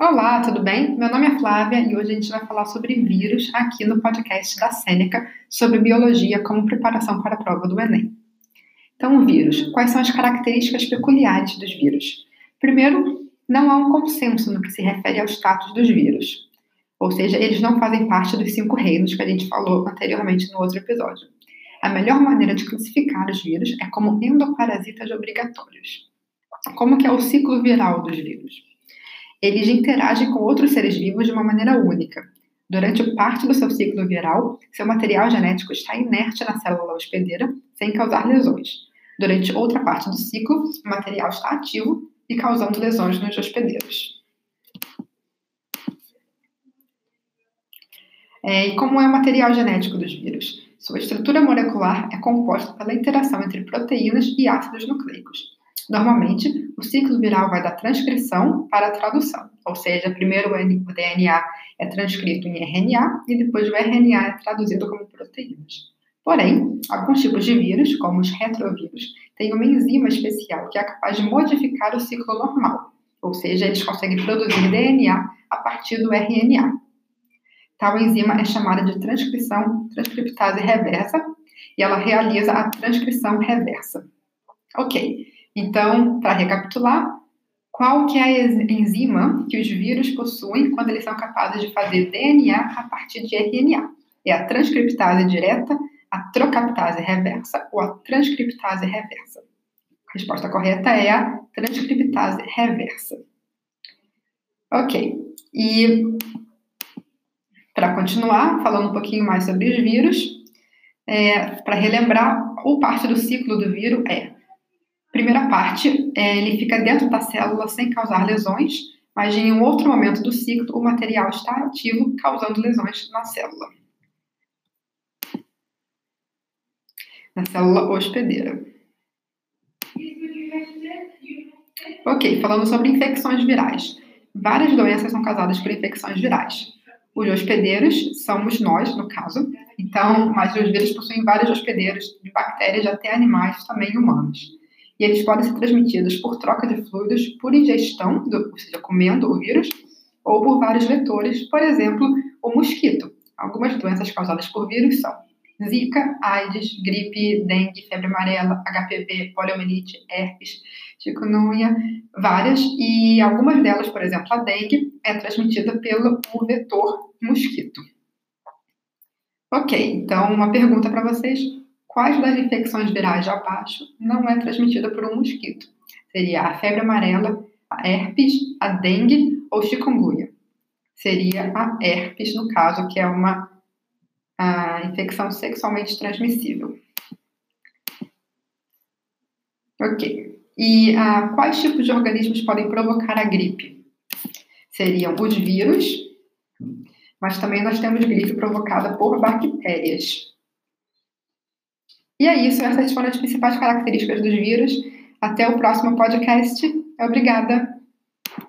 Olá, tudo bem? Meu nome é Flávia e hoje a gente vai falar sobre vírus aqui no podcast da Sêneca sobre biologia como preparação para a prova do Enem. Então, vírus. Quais são as características peculiares dos vírus? Primeiro, não há um consenso no que se refere ao status dos vírus. Ou seja, eles não fazem parte dos cinco reinos que a gente falou anteriormente no outro episódio. A melhor maneira de classificar os vírus é como endoparasitas obrigatórios. Como que é o ciclo viral dos vírus? Eles interagem com outros seres vivos de uma maneira única. Durante parte do seu ciclo viral, seu material genético está inerte na célula hospedeira, sem causar lesões. Durante outra parte do ciclo, o material está ativo e causando lesões nos hospedeiros. É, e como é o material genético dos vírus? Sua estrutura molecular é composta pela interação entre proteínas e ácidos nucleicos. Normalmente, o ciclo viral vai da transcrição para a tradução, ou seja, primeiro o DNA é transcrito em RNA e depois o RNA é traduzido como proteínas. Porém, alguns tipos de vírus, como os retrovírus, têm uma enzima especial que é capaz de modificar o ciclo normal, ou seja, eles conseguem produzir DNA a partir do RNA. Tal enzima é chamada de transcrição transcriptase reversa e ela realiza a transcrição reversa. Ok, então, para recapitular, qual que é a enzima que os vírus possuem quando eles são capazes de fazer DNA a partir de RNA? É a transcriptase direta, a trocaptase reversa ou a transcriptase reversa? A resposta correta é a transcriptase reversa. Ok. E para continuar, falando um pouquinho mais sobre os vírus, é, para relembrar, ou parte do ciclo do vírus é Primeira parte, é, ele fica dentro da célula sem causar lesões, mas em um outro momento do ciclo, o material está ativo, causando lesões na célula. Na célula hospedeira. Ok, falando sobre infecções virais. Várias doenças são causadas por infecções virais. Os hospedeiros somos nós, no caso, então, mas os vírus possuem vários hospedeiros de bactérias até animais, também humanos e eles podem ser transmitidos por troca de fluidos, por ingestão, do, ou seja, comendo o vírus, ou por vários vetores, por exemplo, o mosquito. Algumas doenças causadas por vírus são Zika, AIDS, gripe, dengue, febre amarela, HPV, poliomielite, herpes, chikungunya, várias, e algumas delas, por exemplo, a dengue, é transmitida pelo vetor mosquito. Ok, então uma pergunta para vocês quais das infecções virais abaixo não é transmitida por um mosquito? Seria a febre amarela, a herpes, a dengue ou chikungunya? Seria a herpes, no caso, que é uma infecção sexualmente transmissível. Ok. E ah, quais tipos de organismos podem provocar a gripe? Seriam os vírus, mas também nós temos gripe provocada por bactérias. E é isso, essas foram as principais características dos vírus. Até o próximo podcast. Obrigada.